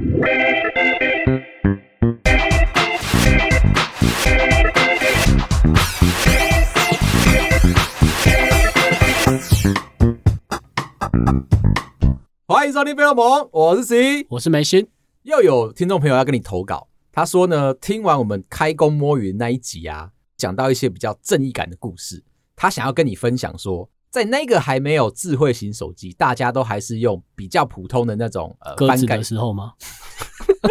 欢迎收听《费洛蒙》，我是 C，我是梅心。又有听众朋友要跟你投稿，他说呢，听完我们开工摸鱼那一集啊，讲到一些比较正义感的故事，他想要跟你分享说，在那个还没有智慧型手机，大家都还是用比较普通的那种呃鸽子的时候吗？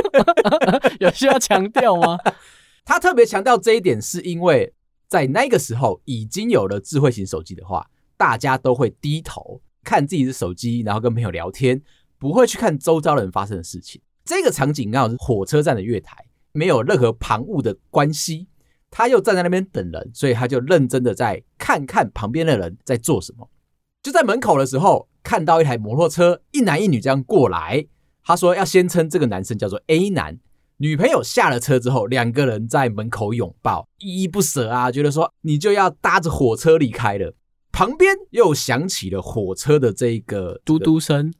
有需要强调吗？他特别强调这一点，是因为在那个时候已经有了智慧型手机的话，大家都会低头。看自己的手机，然后跟朋友聊天，不会去看周遭人发生的事情。这个场景刚好是火车站的月台，没有任何旁物的关系。他又站在那边等人，所以他就认真的在看看旁边的人在做什么。就在门口的时候，看到一台摩托车，一男一女这样过来。他说要先称这个男生叫做 A 男。女朋友下了车之后，两个人在门口拥抱，依依不舍啊，觉得说你就要搭着火车离开了。旁边又响起了火车的这个嘟嘟声，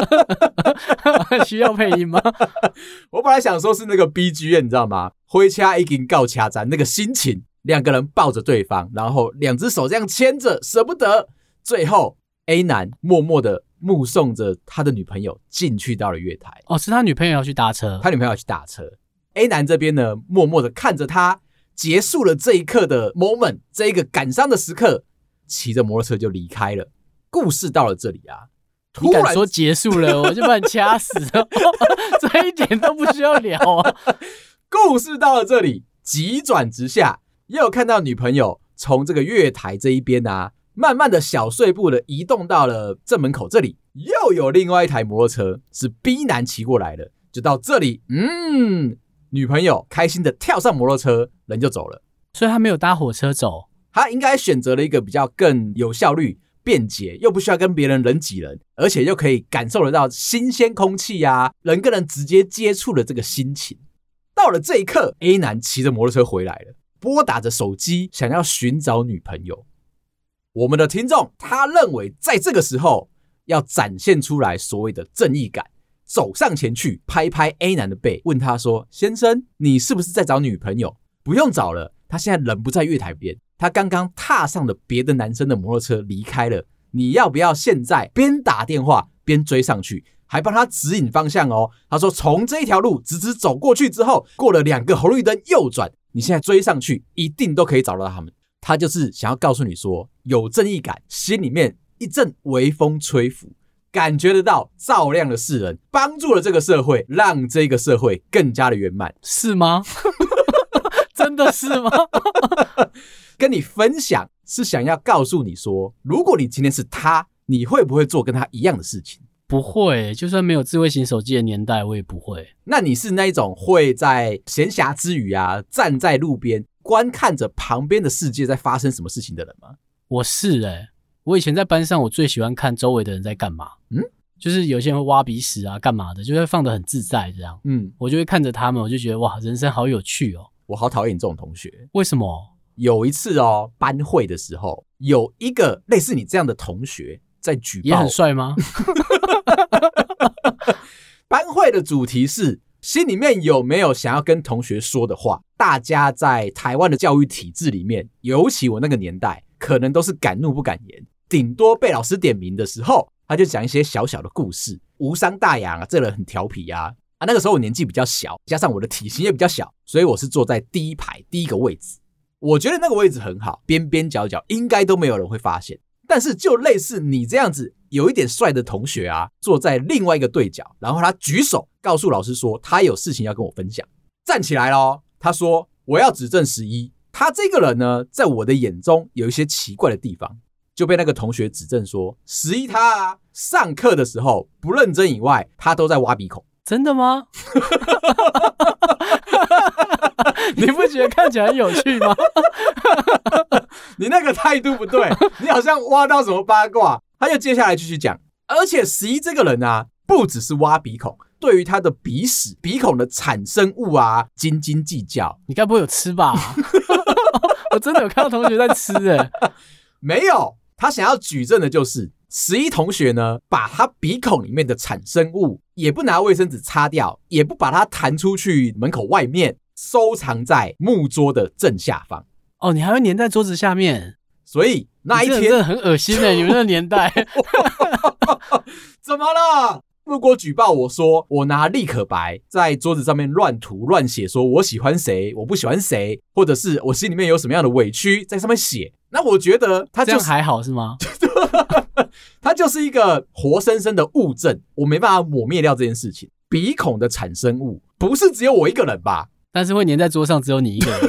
需要配音吗？我本来想说是那个 BGM，你知道吗？挥掐已经告掐站那个心情，两个人抱着对方，然后两只手这样牵着，舍不得。最后 A 男默默的目送着他的女朋友进去到了月台。哦，是他女朋友要去搭车，他女朋友要去搭车。A 男这边呢，默默的看着他结束了这一刻的 moment，这一个感伤的时刻。骑着摩托车就离开了。故事到了这里啊，突然说结束了，我就把你掐死了。这一点都不需要聊啊。故事到了这里，急转直下，又看到女朋友从这个月台这一边啊，慢慢的小碎步的移动到了正门口这里，又有另外一台摩托车是 B 男骑过来的，就到这里，嗯，女朋友开心的跳上摩托车，人就走了。所以他没有搭火车走。他应该选择了一个比较更有效率、便捷，又不需要跟别人人挤人，而且又可以感受得到新鲜空气啊，人跟人直接接触的这个心情。到了这一刻，A 男骑着摩托车回来了，拨打着手机，想要寻找女朋友。我们的听众他认为，在这个时候要展现出来所谓的正义感，走上前去拍拍 A 男的背，问他说：“先生，你是不是在找女朋友？不用找了，他现在人不在月台边。”他刚刚踏上了别的男生的摩托车离开了，你要不要现在边打电话边追上去，还帮他指引方向哦？他说从这一条路直直走过去之后，过了两个红绿灯右转，你现在追上去一定都可以找到他们。他就是想要告诉你说有正义感，心里面一阵微风吹拂，感觉得到照亮了世人，帮助了这个社会，让这个社会更加的圆满，是吗？真的是吗？跟你分享是想要告诉你说，如果你今天是他，你会不会做跟他一样的事情？不会，就算没有智慧型手机的年代，我也不会。那你是那一种会在闲暇之余啊，站在路边观看着旁边的世界在发生什么事情的人吗？我是哎、欸，我以前在班上，我最喜欢看周围的人在干嘛。嗯，就是有些人会挖鼻屎啊，干嘛的，就会放得很自在这样。嗯，我就会看着他们，我就觉得哇，人生好有趣哦。我好讨厌这种同学，为什么？有一次哦，班会的时候，有一个类似你这样的同学在举报，也很帅吗？班会的主题是心里面有没有想要跟同学说的话？大家在台湾的教育体制里面，尤其我那个年代，可能都是敢怒不敢言，顶多被老师点名的时候，他就讲一些小小的故事，无伤大雅啊。这人很调皮啊啊！那个时候我年纪比较小，加上我的体型也比较小，所以我是坐在第一排第一个位置。我觉得那个位置很好，边边角角应该都没有人会发现。但是就类似你这样子有一点帅的同学啊，坐在另外一个对角，然后他举手告诉老师说他有事情要跟我分享，站起来咯，他说我要指正十一，他这个人呢，在我的眼中有一些奇怪的地方，就被那个同学指正说十一他啊，上课的时候不认真以外，他都在挖鼻孔。真的吗？你不觉得看起来很有趣吗？你那个态度不对，你好像挖到什么八卦。他就接下来继续讲，而且十一这个人啊，不只是挖鼻孔，对于他的鼻屎、鼻孔的产生物啊，斤斤计较。你该不会有吃吧？我真的有看到同学在吃诶、欸、没有。他想要举证的就是，十一同学呢，把他鼻孔里面的产生物也不拿卫生纸擦掉，也不把它弹出去门口外面，收藏在木桌的正下方。哦，你还会粘在桌子下面？所以那一天真的很恶心哎！你们那个年代 怎么了？如果举报我说我拿立可白在桌子上面乱涂乱写，说我喜欢谁，我不喜欢谁，或者是我心里面有什么样的委屈在上面写，那我觉得他、就是、这样还好是吗？他就是一个活生生的物证，我没办法抹灭掉这件事情。鼻孔的产生物不是只有我一个人吧？但是会粘在桌上只有你一个人。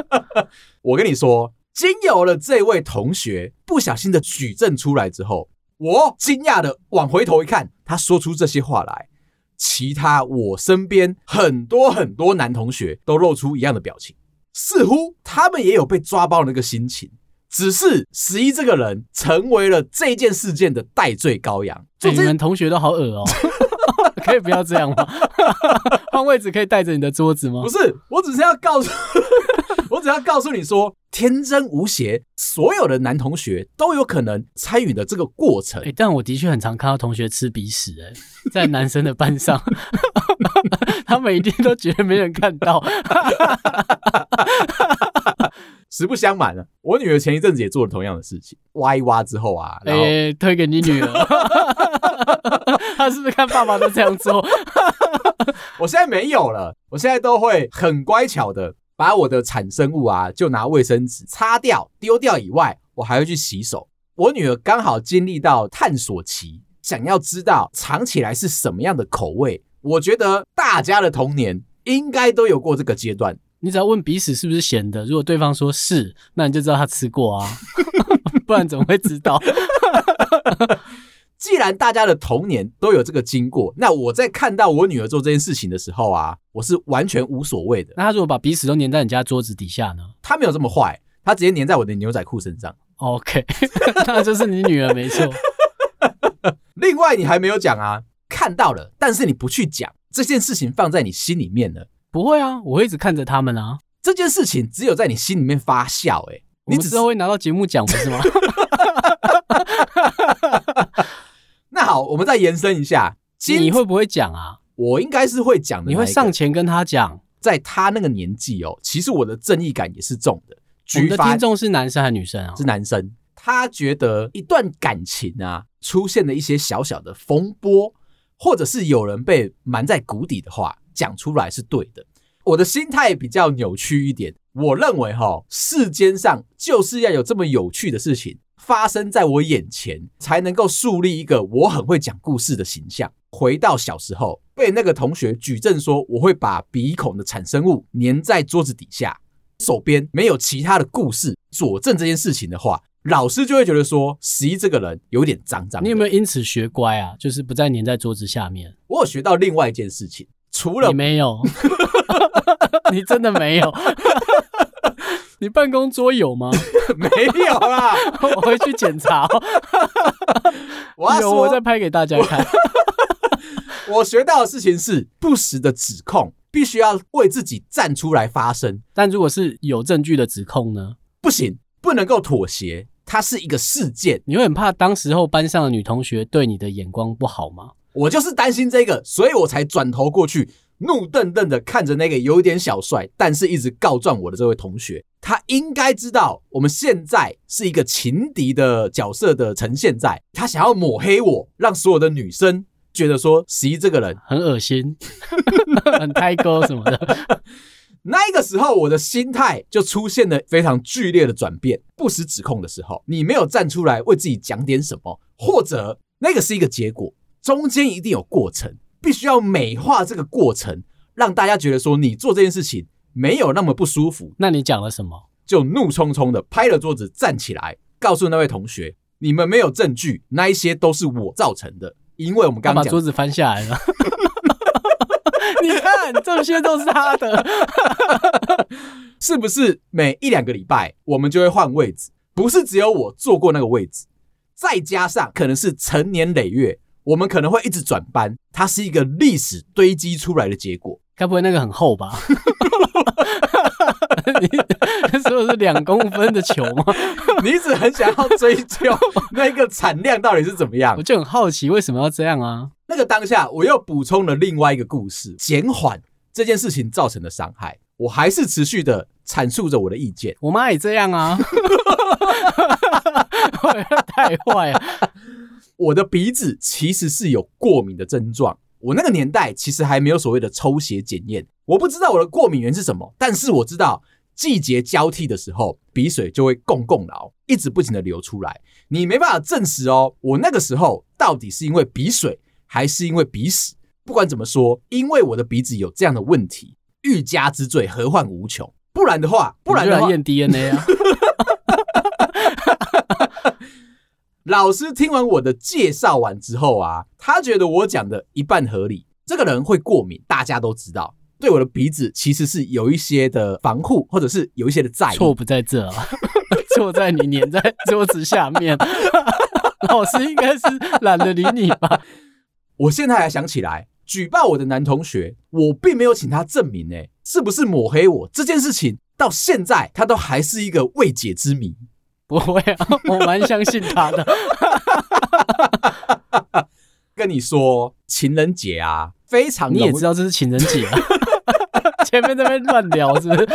我跟你说，经由了这位同学不小心的举证出来之后。我惊讶的往回头一看，他说出这些话来，其他我身边很多很多男同学都露出一样的表情，似乎他们也有被抓包的那个心情，只是十一这个人成为了这件事件的代罪羔羊。你们同学都好恶哦，可以不要这样吗？换位置可以带着你的桌子吗？不是，我只是要告诉，我只要告诉你说。天真无邪，所有的男同学都有可能参与的这个过程。欸，但我的确很常看到同学吃鼻屎，欸，在男生的班上，他每一定都觉得没人看到。实不相瞒啊，我女儿前一阵子也做了同样的事情，挖一挖之后啊，哎，欸，推给你女儿，她是不是看爸爸都这样做？我现在没有了，我现在都会很乖巧的。把我的产生物啊，就拿卫生纸擦掉、丢掉以外，我还会去洗手。我女儿刚好经历到探索期，想要知道尝起来是什么样的口味。我觉得大家的童年应该都有过这个阶段。你只要问鼻屎是不是咸的，如果对方说是，那你就知道他吃过啊，不然怎么会知道？既然大家的童年都有这个经过，那我在看到我女儿做这件事情的时候啊，我是完全无所谓的。那她如果把鼻屎都粘在你家桌子底下呢？她没有这么坏，她直接粘在我的牛仔裤身上。OK，那就是你女儿没错。另外，你还没有讲啊，看到了，但是你不去讲这件事情，放在你心里面了。不会啊，我会一直看着他们啊。这件事情只有在你心里面发酵、欸，哎，你只是会拿到节目奖，不是吗？那好，我们再延伸一下，你会不会讲啊？我应该是会讲的。你会上前跟他讲，在他那个年纪哦，其实我的正义感也是重的。我们的听众是男生还是女生啊？是男生。他觉得一段感情啊，出现了一些小小的风波，或者是有人被瞒在谷底的话，讲出来是对的。我的心态比较扭曲一点，我认为哈，世间上就是要有这么有趣的事情。发生在我眼前，才能够树立一个我很会讲故事的形象。回到小时候，被那个同学举证说我会把鼻孔的产生物粘在桌子底下，手边没有其他的故事佐证这件事情的话，老师就会觉得说十一这个人有点脏脏。你有没有因此学乖啊？就是不再粘在桌子下面。我有学到另外一件事情，除了你没有，你真的没有。你办公桌有吗？没有啦，我回去检查。我有，我再拍给大家看。我学到的事情是，不实的指控必须要为自己站出来发声。但如果是有证据的指控呢？不行，不能够妥协。它是一个事件，你会很怕当时候班上的女同学对你的眼光不好吗？我就是担心这个，所以我才转头过去。怒瞪瞪的看着那个有点小帅，但是一直告状我的这位同学，他应该知道我们现在是一个情敌的角色的呈现在，在他想要抹黑我，让所有的女生觉得说十一这个人 很恶心，很胎哥什么的。那个时候，我的心态就出现了非常剧烈的转变。不实指控的时候，你没有站出来为自己讲点什么，或者那个是一个结果，中间一定有过程。必须要美化这个过程，让大家觉得说你做这件事情没有那么不舒服。那你讲了什么？就怒冲冲的拍了桌子，站起来，告诉那位同学：“你们没有证据，那一些都是我造成的。”因为我们刚刚把桌子翻下来了。你看，这些都是他的，是不是？每一两个礼拜，我们就会换位置，不是只有我坐过那个位置，再加上可能是成年累月。我们可能会一直转班，它是一个历史堆积出来的结果。该不会那个很厚吧？你说的是两公分的球吗？你一直很想要追究 那个产量到底是怎么样？我就很好奇为什么要这样啊？那个当下，我又补充了另外一个故事，减缓这件事情造成的伤害。我还是持续的阐述着我的意见。我妈也这样啊，太坏了。我的鼻子其实是有过敏的症状。我那个年代其实还没有所谓的抽血检验，我不知道我的过敏源是什么，但是我知道季节交替的时候，鼻水就会共共流，一直不停的流出来。你没办法证实哦，我那个时候到底是因为鼻水还是因为鼻屎？不管怎么说，因为我的鼻子有这样的问题。欲加之罪，何患无穷？不然的话，不然的话，验 DNA 啊！老师听完我的介绍完之后啊，他觉得我讲的一半合理。这个人会过敏，大家都知道，对我的鼻子其实是有一些的防护，或者是有一些的在意。错不在这啊，错在你粘在桌子下面。老师应该是懒得理你吧？我现在还想起来。举报我的男同学，我并没有请他证明，诶，是不是抹黑我这件事情，到现在他都还是一个未解之谜。不会啊，我蛮相信他的。跟你说，情人节啊，非常你也知道这是情人节啊，前面那边乱聊是不是？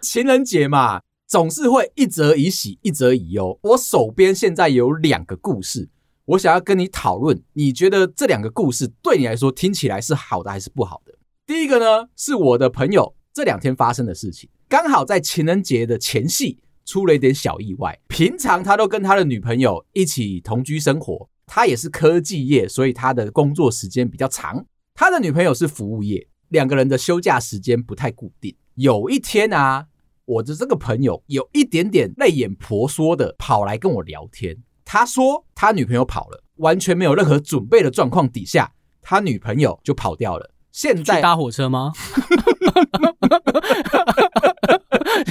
情人节嘛，总是会一则以喜，一则以忧。我手边现在有两个故事。我想要跟你讨论，你觉得这两个故事对你来说听起来是好的还是不好的？第一个呢，是我的朋友这两天发生的事情，刚好在情人节的前夕出了一点小意外。平常他都跟他的女朋友一起同居生活，他也是科技业，所以他的工作时间比较长。他的女朋友是服务业，两个人的休假时间不太固定。有一天啊，我的这个朋友有一点点泪眼婆娑的跑来跟我聊天。他说他女朋友跑了，完全没有任何准备的状况底下，他女朋友就跑掉了。现在搭火车吗？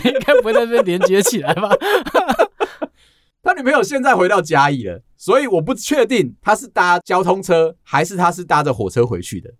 你应该不会在这边连接起来吧？他女朋友现在回到嘉义了，所以我不确定他是搭交通车还是他是搭着火车回去的。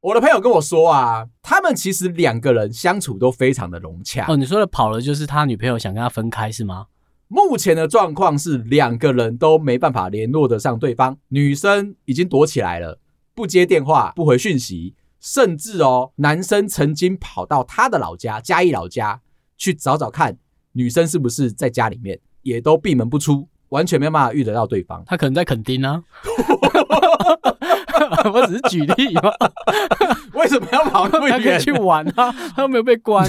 我的朋友跟我说啊，他们其实两个人相处都非常的融洽。哦，你说的跑了就是他女朋友想跟他分开是吗？目前的状况是两个人都没办法联络得上对方，女生已经躲起来了，不接电话，不回讯息，甚至哦，男生曾经跑到他的老家嘉义老家去找找看女生是不是在家里面，也都闭门不出，完全没有办法遇得到对方。他可能在垦丁呢，我只是举例嘛。为什么要跑那么远？他可以去玩啊，他又没有被关。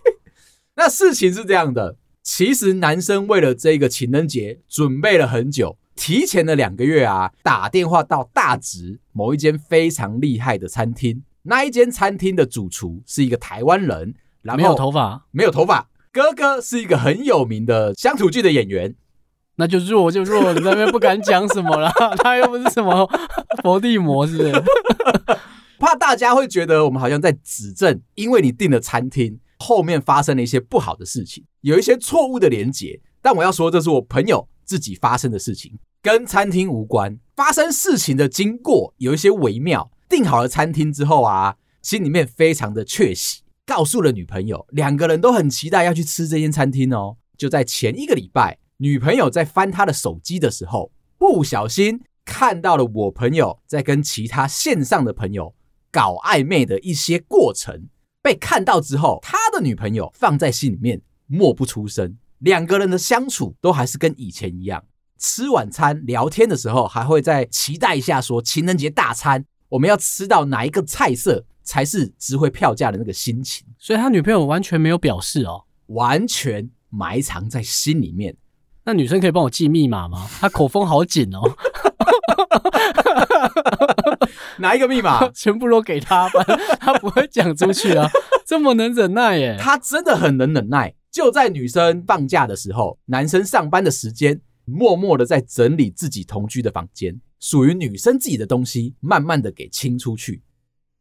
那事情是这样的。其实男生为了这个情人节准备了很久，提前了两个月啊，打电话到大直某一间非常厉害的餐厅。那一间餐厅的主厨是一个台湾人，然后没有头发，没有头发。哥哥是一个很有名的乡土剧的演员，那就弱就弱，你那边不敢讲什么了。他又不是什么 佛地魔，是不是？怕大家会觉得我们好像在指证，因为你订了餐厅。后面发生了一些不好的事情，有一些错误的连结，但我要说，这是我朋友自己发生的事情，跟餐厅无关。发生事情的经过有一些微妙。订好了餐厅之后啊，心里面非常的确喜，告诉了女朋友，两个人都很期待要去吃这间餐厅哦。就在前一个礼拜，女朋友在翻他的手机的时候，不小心看到了我朋友在跟其他线上的朋友搞暧昧的一些过程。被看到之后，他的女朋友放在心里面，默不出声。两个人的相处都还是跟以前一样，吃晚餐聊天的时候，还会在期待一下，说情人节大餐我们要吃到哪一个菜色才是值回票价的那个心情。所以他女朋友完全没有表示哦，完全埋藏在心里面。那女生可以帮我记密码吗？她口风好紧哦。哪一个密码？全部都给他吧，他不会讲出去啊！这么能忍耐耶，他真的很能忍耐。就在女生放假的时候，男生上班的时间，默默的在整理自己同居的房间，属于女生自己的东西，慢慢的给清出去。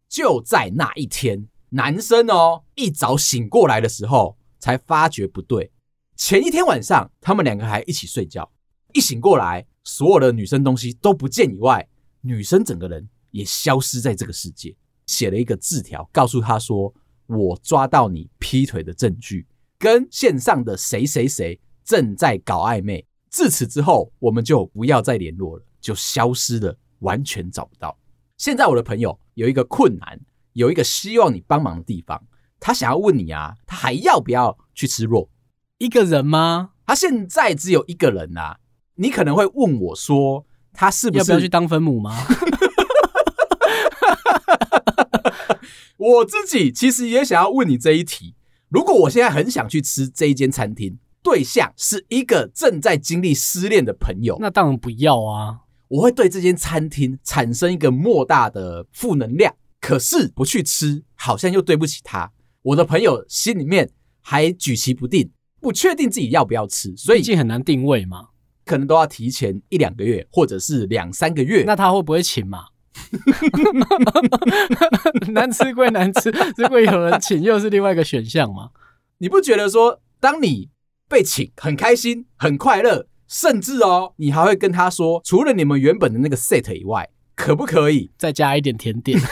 就在那一天，男生哦一早醒过来的时候，才发觉不对。前一天晚上，他们两个还一起睡觉，一醒过来，所有的女生东西都不见以外，女生整个人。也消失在这个世界，写了一个字条，告诉他说：“我抓到你劈腿的证据，跟线上的谁谁谁正在搞暧昧。自此之后，我们就不要再联络了，就消失了，完全找不到。现在我的朋友有一个困难，有一个希望你帮忙的地方，他想要问你啊，他还要不要去吃肉？一个人吗？他现在只有一个人啊。你可能会问我说，他是不是要不要去当分母吗？我自己其实也想要问你这一题。如果我现在很想去吃这一间餐厅，对象是一个正在经历失恋的朋友，那当然不要啊。我会对这间餐厅产生一个莫大的负能量。可是不去吃，好像又对不起他。我的朋友心里面还举棋不定，不确定自己要不要吃，所以毕竟很难定位嘛。可能都要提前一两个月，或者是两三个月。那他会不会请嘛？难吃归难吃，如果有人请，又是另外一个选项嘛？你不觉得说，当你被请，很开心、很快乐，甚至哦，你还会跟他说，除了你们原本的那个 set 以外，可不可以再加一点甜点？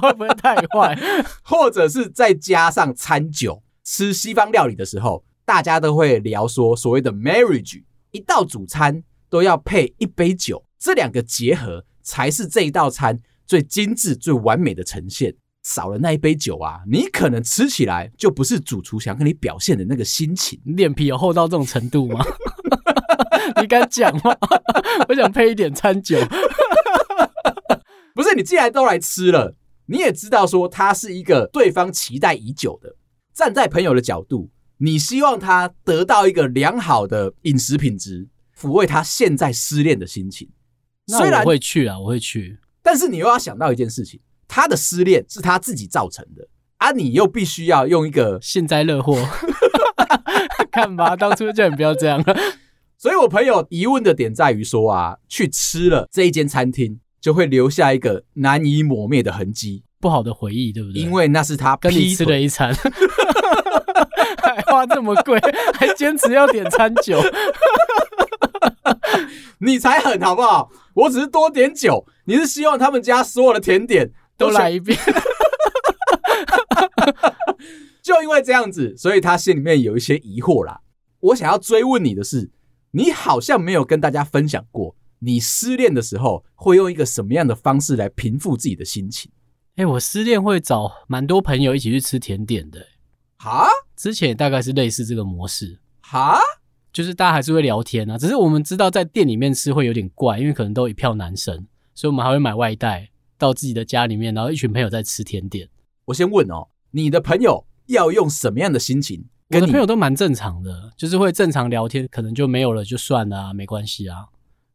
会不会太坏？或者是再加上餐酒？吃西方料理的时候。大家都会聊说，所谓的 marriage，一道主餐都要配一杯酒，这两个结合才是这一道餐最精致、最完美的呈现。少了那一杯酒啊，你可能吃起来就不是主厨想跟你表现的那个心情。脸皮有厚到这种程度吗？你敢讲吗？我想配一点餐酒。不是，你既然都来吃了，你也知道说他是一个对方期待已久的，站在朋友的角度。你希望他得到一个良好的饮食品质，抚慰他现在失恋的心情。虽然我会去啊，我会去，但是你又要想到一件事情，他的失恋是他自己造成的，啊，你又必须要用一个幸灾乐祸，看吧，当初叫你不要这样。所以我朋友疑问的点在于说啊，去吃了这一间餐厅，就会留下一个难以抹灭的痕迹，不好的回忆，对不对？因为那是他跟你吃了一餐。还花这么贵，还坚持要点餐酒，你才狠好不好？我只是多点酒，你是希望他们家所有的甜点都来一遍。就因为这样子，所以他心里面有一些疑惑啦。我想要追问你的是，你好像没有跟大家分享过，你失恋的时候会用一个什么样的方式来平复自己的心情？哎、欸，我失恋会找蛮多朋友一起去吃甜点的。哈，之前也大概是类似这个模式。哈，就是大家还是会聊天啊，只是我们知道在店里面吃会有点怪，因为可能都一票男生，所以我们还会买外带到自己的家里面，然后一群朋友在吃甜点。我先问哦，你的朋友要用什么样的心情？我的朋友都蛮正常的，就是会正常聊天，可能就没有了就算了啊，没关系啊。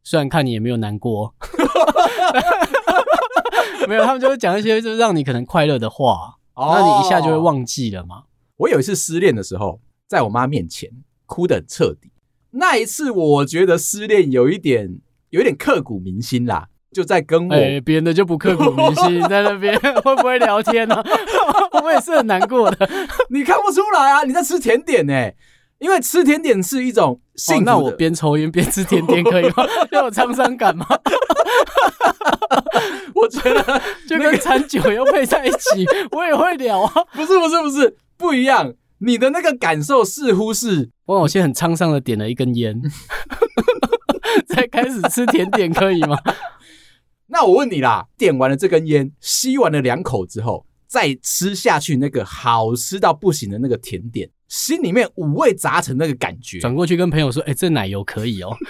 虽然看你也没有难过，没有，他们就会讲一些就是让你可能快乐的话，那你一下就会忘记了嘛。我有一次失恋的时候，在我妈面前哭得很彻底。那一次，我觉得失恋有一点，有一点刻骨铭心啦。就在跟我，人的就不刻骨铭心，在那边 会不会聊天呢、啊？我也是很难过的。你看不出来啊？你在吃甜点呢、欸？因为吃甜点是一种幸福、哦。那我边抽烟边吃甜点可以吗？要有沧桑感吗？我觉得就跟餐酒要配在一起，我也会聊啊。不是不是不是。不一样，你的那个感受似乎是，我我先很沧桑的点了一根烟，再开始吃甜点可以吗？那我问你啦，点完了这根烟，吸完了两口之后，再吃下去那个好吃到不行的那个甜点，心里面五味杂陈那个感觉，转过去跟朋友说，哎、欸，这奶油可以哦。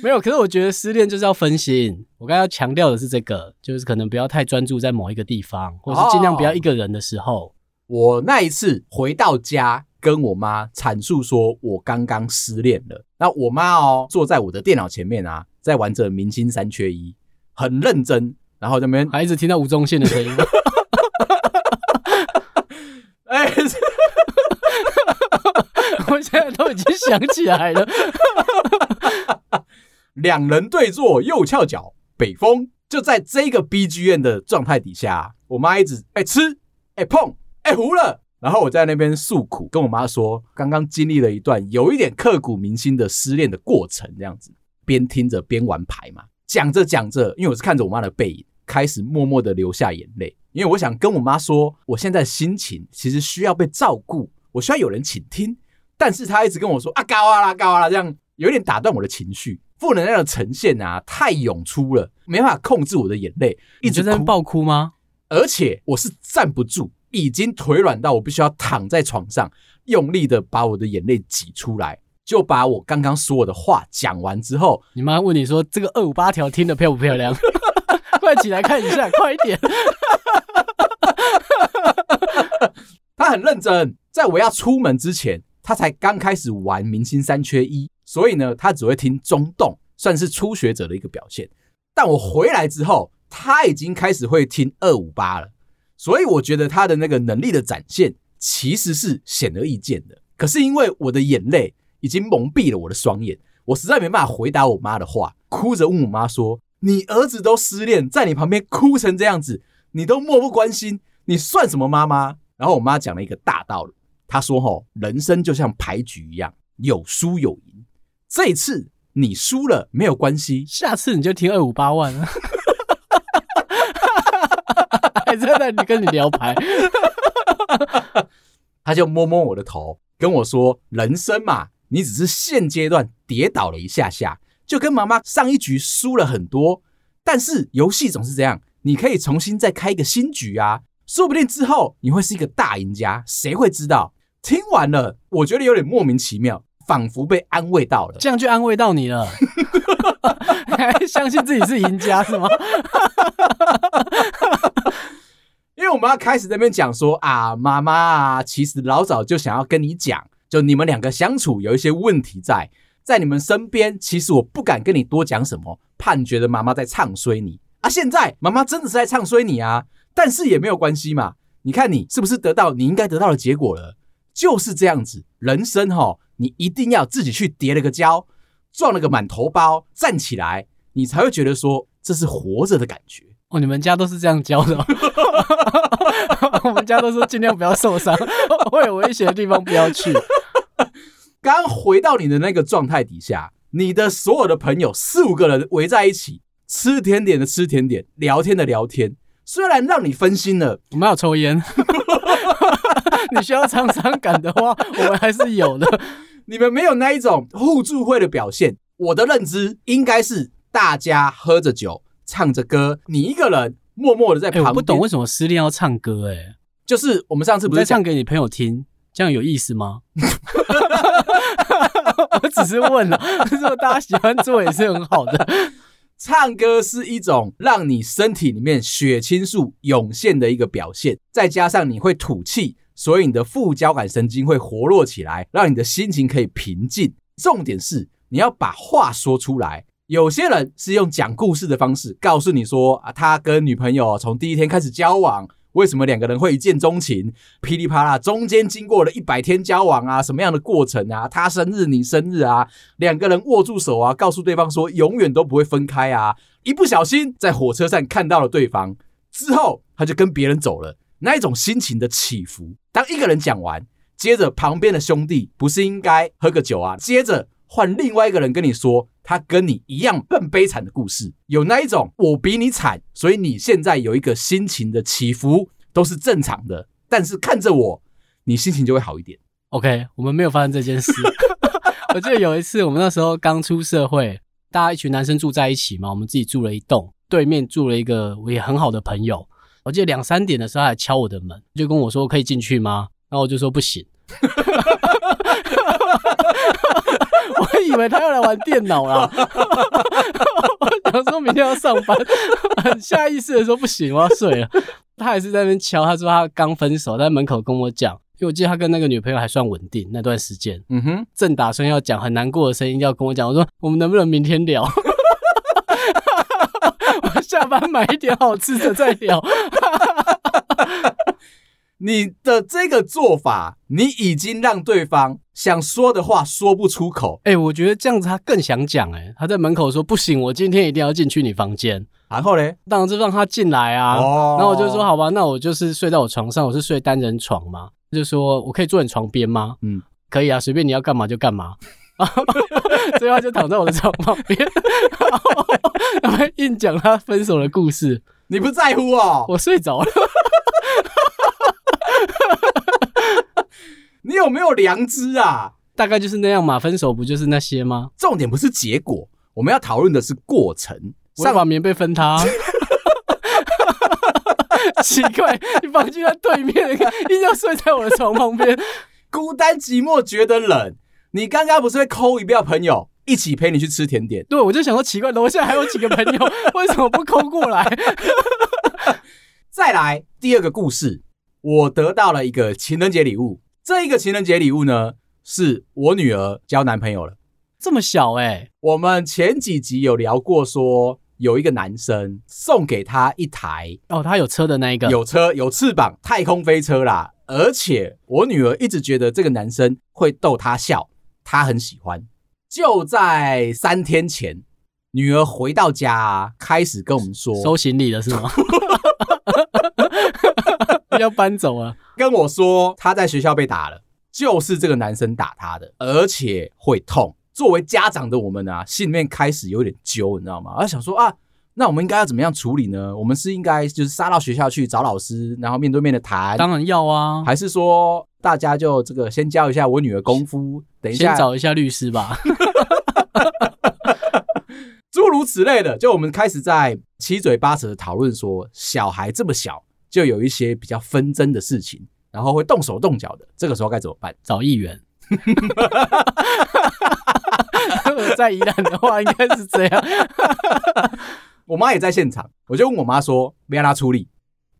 没有，可是我觉得失恋就是要分心。我刚刚要强调的是这个，就是可能不要太专注在某一个地方，或是尽量不要一个人的时候。我那一次回到家，跟我妈阐述说我刚刚失恋了。那我妈哦，坐在我的电脑前面啊，在玩着《明星三缺一》，很认真，然后这边还一直听到吴宗宪的声音。哎、欸，我现在都已经想起来了。两人对坐，右翘脚，北风就在这个 BGM 的状态底下，我妈一直哎、欸、吃，哎、欸、碰，哎、欸、糊了，然后我在那边诉苦，跟我妈说刚刚经历了一段有一点刻骨铭心的失恋的过程，这样子边听着边玩牌嘛，讲着讲着，因为我是看着我妈的背影，开始默默的流下眼泪，因为我想跟我妈说，我现在心情其实需要被照顾，我需要有人倾听。但是她一直跟我说啊，高啊啦，高啊啦，这样有点打断我的情绪。负能量的呈现啊，太涌出了，没办法控制我的眼泪，一直在爆哭吗？而且我是站不住，已经腿软到我必须要躺在床上，用力的把我的眼泪挤出来。就把我刚刚说的话讲完之后，你妈问你说：“这个二五八条听得漂不漂亮？” 快起来看一下，快一点！他很认真，在我要出门之前，他才刚开始玩明星三缺一，所以呢，他只会听中动，算是初学者的一个表现。但我回来之后，他已经开始会听二五八了，所以我觉得他的那个能力的展现其实是显而易见的。可是因为我的眼泪。已经蒙蔽了我的双眼，我实在没办法回答我妈的话，哭着问我妈说：“你儿子都失恋，在你旁边哭成这样子，你都漠不关心，你算什么妈妈？”然后我妈讲了一个大道理，她说：“吼，人生就像牌局一样，有输有赢。这一次你输了没有关系，下次你就听二五八万了。”还在那里跟你聊牌，他就摸摸我的头，跟我说：“人生嘛。”你只是现阶段跌倒了一下下，就跟妈妈上一局输了很多，但是游戏总是这样，你可以重新再开一个新局啊，说不定之后你会是一个大赢家，谁会知道？听完了，我觉得有点莫名其妙，仿佛被安慰到了，这样就安慰到你了，你还相信自己是赢家是吗？因为我们要开始在那边讲说啊，妈妈啊，其实老早就想要跟你讲。就你们两个相处有一些问题在，在你们身边，其实我不敢跟你多讲什么，怕你觉得妈妈在唱衰你啊。现在妈妈真的是在唱衰你啊，但是也没有关系嘛。你看你是不是得到你应该得到的结果了？就是这样子，人生哈，你一定要自己去叠了个跤，撞了个满头包，站起来，你才会觉得说这是活着的感觉。哦，你们家都是这样教的哦？我们家都说尽量不要受伤，会有危险的地方不要去。刚回到你的那个状态底下，你的所有的朋友四五个人围在一起，吃甜点的吃甜点，聊天的聊天。虽然让你分心了，我们要抽烟。你需要沧桑感的话，我们还是有的。你们没有那一种互助会的表现。我的认知应该是大家喝着酒。唱着歌，你一个人默默的在旁边。欸，我不懂为什么失恋要唱歌。欸，哎，就是我们上次不是唱给你朋友听，这样有意思吗？我只是问了，如果大家喜欢做也是很好的。唱歌是一种让你身体里面血清素涌现的一个表现，再加上你会吐气，所以你的副交感神经会活络起来，让你的心情可以平静。重点是你要把话说出来。有些人是用讲故事的方式告诉你说啊，他跟女朋友从第一天开始交往，为什么两个人会一见钟情？噼里啪啦，中间经过了一百天交往啊，什么样的过程啊？他生日，你生日啊，两个人握住手啊，告诉对方说永远都不会分开啊。一不小心在火车站看到了对方之后，他就跟别人走了。那一种心情的起伏，当一个人讲完，接着旁边的兄弟不是应该喝个酒啊？接着。换另外一个人跟你说，他跟你一样更悲惨的故事，有那一种我比你惨，所以你现在有一个心情的起伏都是正常的，但是看着我，你心情就会好一点。OK，我们没有发生这件事。我记得有一次，我们那时候刚出社会，大家一群男生住在一起嘛，我们自己住了一栋，对面住了一个我也很好的朋友。我记得两三点的时候还敲我的门，就跟我说可以进去吗？然后我就说不行。我以为他要来玩电脑啦，我想说明天要上班，很 下意识的说不行，我要睡了。他还是在那边敲，他说他刚分手，在门口跟我讲，因为我记得他跟那个女朋友还算稳定那段时间。嗯哼，正打算要讲很难过的声音要跟我讲，我说我们能不能明天聊？我下班买一点好吃的再聊。你的这个做法，你已经让对方想说的话说不出口。哎、欸，我觉得这样子他更想讲。哎，他在门口说不行，我今天一定要进去你房间。然后嘞，当然就让他进来啊。哦。然后我就说好吧，那我就是睡在我床上，我是睡单人床嘛。就说我可以坐你床边吗？嗯，可以啊，随便你要干嘛就干嘛。所以他就躺在我的床旁边，然后硬讲他分手的故事。你不在乎哦？我睡着了。你有没有良知啊？大概就是那样嘛，分手不就是那些吗？重点不是结果，我们要讨论的是过程。上把棉被分他，奇怪，你房间在对面，硬要睡在我的床旁边，孤单寂寞觉得冷。你刚刚不是会 call 一票朋友一起陪你去吃甜点？对，我就想说奇怪，楼下还有几个朋友，为什么不 call 过来？再来第二个故事，我得到了一个情人节礼物。这一个情人节礼物呢，是我女儿交男朋友了。这么小哎、欸？我们前几集有聊过，说有一个男生送给她一台哦，他有车的那一个，有车有翅膀太空飞车啦。而且我女儿一直觉得这个男生会逗她笑，她很喜欢。就在三天前，女儿回到家、啊，开始跟我们说收行李了是吗？要搬走啊，跟我说他在学校被打了，就是这个男生打他的，而且会痛。作为家长的我们啊，心里面开始有点揪，你知道吗？而想说啊，那我们应该要怎么样处理呢？我们是应该就是杀到学校去找老师，然后面对面的谈？当然要啊，还是说大家就这个先教一下我女儿功夫，等一下先找一下律师吧，诸如此类的。就我们开始在七嘴八舌的讨论说，小孩这么小。就有一些比较纷争的事情，然后会动手动脚的，这个时候该怎么办？找议员。在宜兰的话，应该是这样。我妈也在现场，我就问我妈说：“别让她出力。”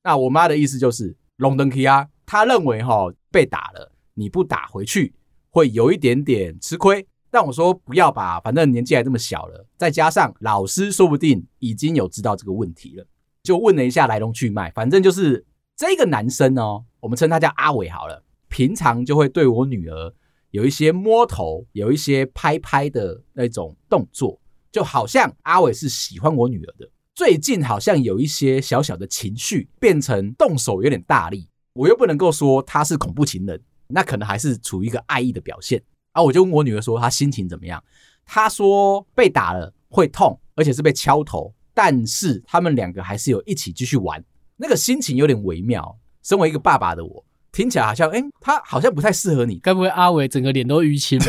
那我妈的意思就是龙登基啊，她认为哈被打了，你不打回去会有一点点吃亏。但我说不要吧，反正年纪还这么小了，再加上老师说不定已经有知道这个问题了。就问了一下来龙去脉，反正就是这个男生哦，我们称他叫阿伟好了。平常就会对我女儿有一些摸头，有一些拍拍的那种动作，就好像阿伟是喜欢我女儿的。最近好像有一些小小的情绪，变成动手有点大力。我又不能够说他是恐怖情人，那可能还是处于一个爱意的表现。啊，我就问我女儿说她心情怎么样？她说被打了会痛，而且是被敲头。但是他们两个还是有一起继续玩，那个心情有点微妙。身为一个爸爸的我，听起来好像，哎、欸，他好像不太适合你。该不会阿伟整个脸都淤青吧？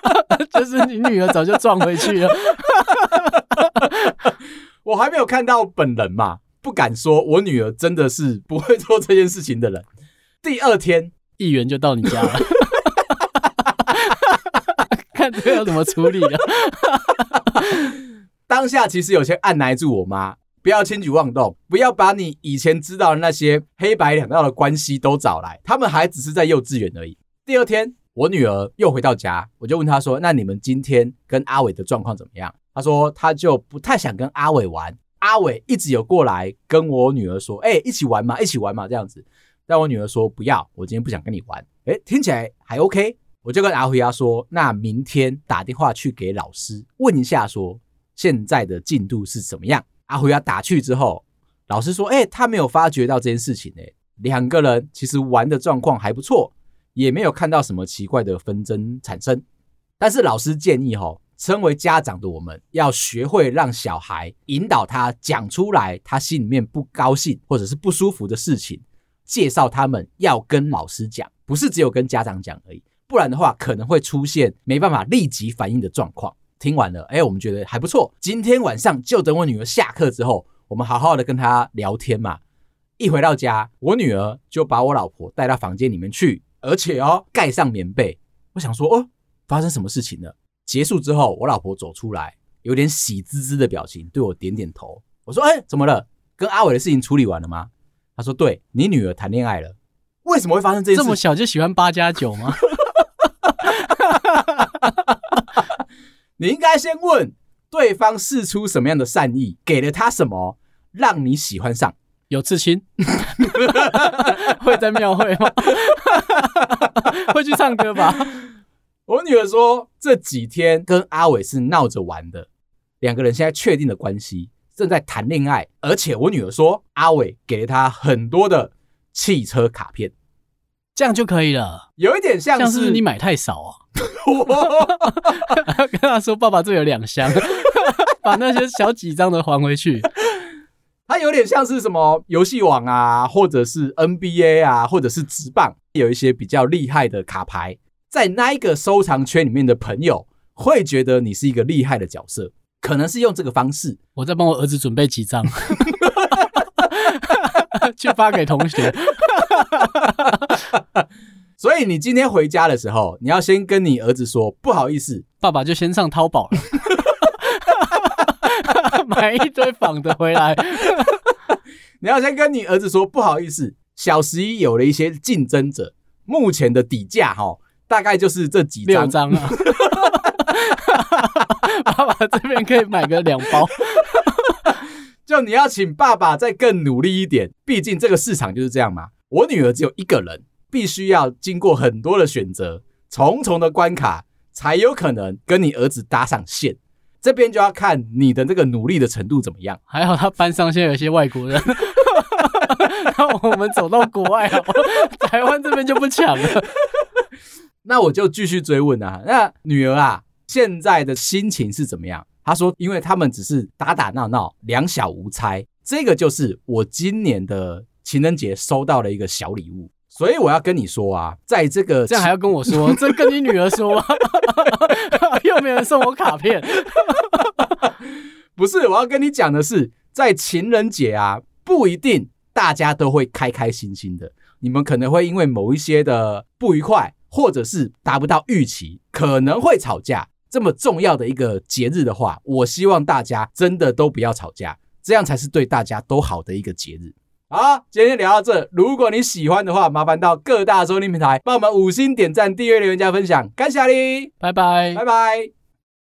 就是你女儿早就撞回去了。我还没有看到本人嘛，不敢说我女儿真的是不会做这件事情的人。第二天，议员就到你家了，看这个要怎么处理了。当下其实有些按捺住我妈，不要轻举妄动，不要把你以前知道的那些黑白两道的关系都找来，他们还只是在幼稚园而已。第二天，我女儿又回到家，我就问她说：“那你们今天跟阿伟的状况怎么样？”她说：“她就不太想跟阿伟玩。阿伟一直有过来跟我女儿说：‘哎，一起玩嘛，一起玩嘛’这样子。但我女儿说：‘不要，我今天不想跟你玩。’哎，听起来还 OK。我就跟阿辉亚说：‘那明天打电话去给老师问一下，说。’现在的进度是怎么样？阿辉要打去之后，老师说：“哎、他没有发觉到这件事情、欸。哎，两个人其实玩的状况还不错，也没有看到什么奇怪的纷争产生。但是老师建议，哈，身为家长的我们要学会让小孩引导他讲出来，他心里面不高兴或者是不舒服的事情，介绍他们要跟老师讲，不是只有跟家长讲而已。不然的话，可能会出现没办法立即反应的状况。”听完了，哎，我们觉得还不错。今天晚上就等我女儿下课之后，我们好好的跟她聊天嘛。一回到家，我女儿就把我老婆带到房间里面去，而且哦，盖上棉被。我想说，哦，发生什么事情了？结束之后，我老婆走出来，有点喜滋滋的表情，对我点点头。我说，哎，怎么了？跟阿伟的事情处理完了吗？她说，对，你女儿谈恋爱了。为什么会发生这件事？这么小就喜欢八加九吗？你应该先问对方释出什么样的善意，给了他什么让你喜欢上？有刺青？会在庙会吗？会去唱歌吧？我女儿说这几天跟阿伟是闹着玩的，两个人现在确定的关系，正在谈恋爱。而且我女儿说阿伟给了她很多的汽车卡片，这样就可以了。有一点像是，你买太少啊。跟他说：“爸爸这有两箱，把那些小几张的还回去。”它有点像是什么游戏网啊，或者是 NBA 啊，或者是职棒，有一些比较厉害的卡牌，在那一个收藏圈里面的朋友会觉得你是一个厉害的角色，可能是用这个方式。我在帮我儿子准备几张，去发给同学。所以你今天回家的时候，你要先跟你儿子说不好意思，爸爸就先上淘宝了，买一堆仿的回来。你要先跟你儿子说不好意思，小十一有了一些竞争者，目前的底价哈，大概就是这几张张啊。爸爸这边可以买个两包，就你要请爸爸再更努力一点，毕竟这个市场就是这样嘛。我女儿只有一个人。必须要经过很多的选择，重重的关卡，才有可能跟你儿子搭上线。这边就要看你的这个努力的程度怎么样。还好他班上现在有些外国人，那我们走到国外了，台湾这边就不抢了。那我就继续追问啊，那女儿啊，现在的心情是怎么样？她说，因为他们只是打打闹闹，两小无猜。这个就是我今年的情人节收到的一个小礼物。所以我要跟你说啊，在这个这样还要跟我说，这跟你女儿说吗？又没人送我卡片，不是，我要跟你讲的是，在情人节啊，不一定大家都会开开心心的，你们可能会因为某一些的不愉快，或者是达不到预期，可能会吵架。这么重要的一个节日的话，我希望大家真的都不要吵架，这样才是对大家都好的一个节日。好，今天聊到这。如果你喜欢的话，麻烦到各大收听平台帮我们五星点赞、订阅、留言、加分享，感谢你，拜拜，拜拜。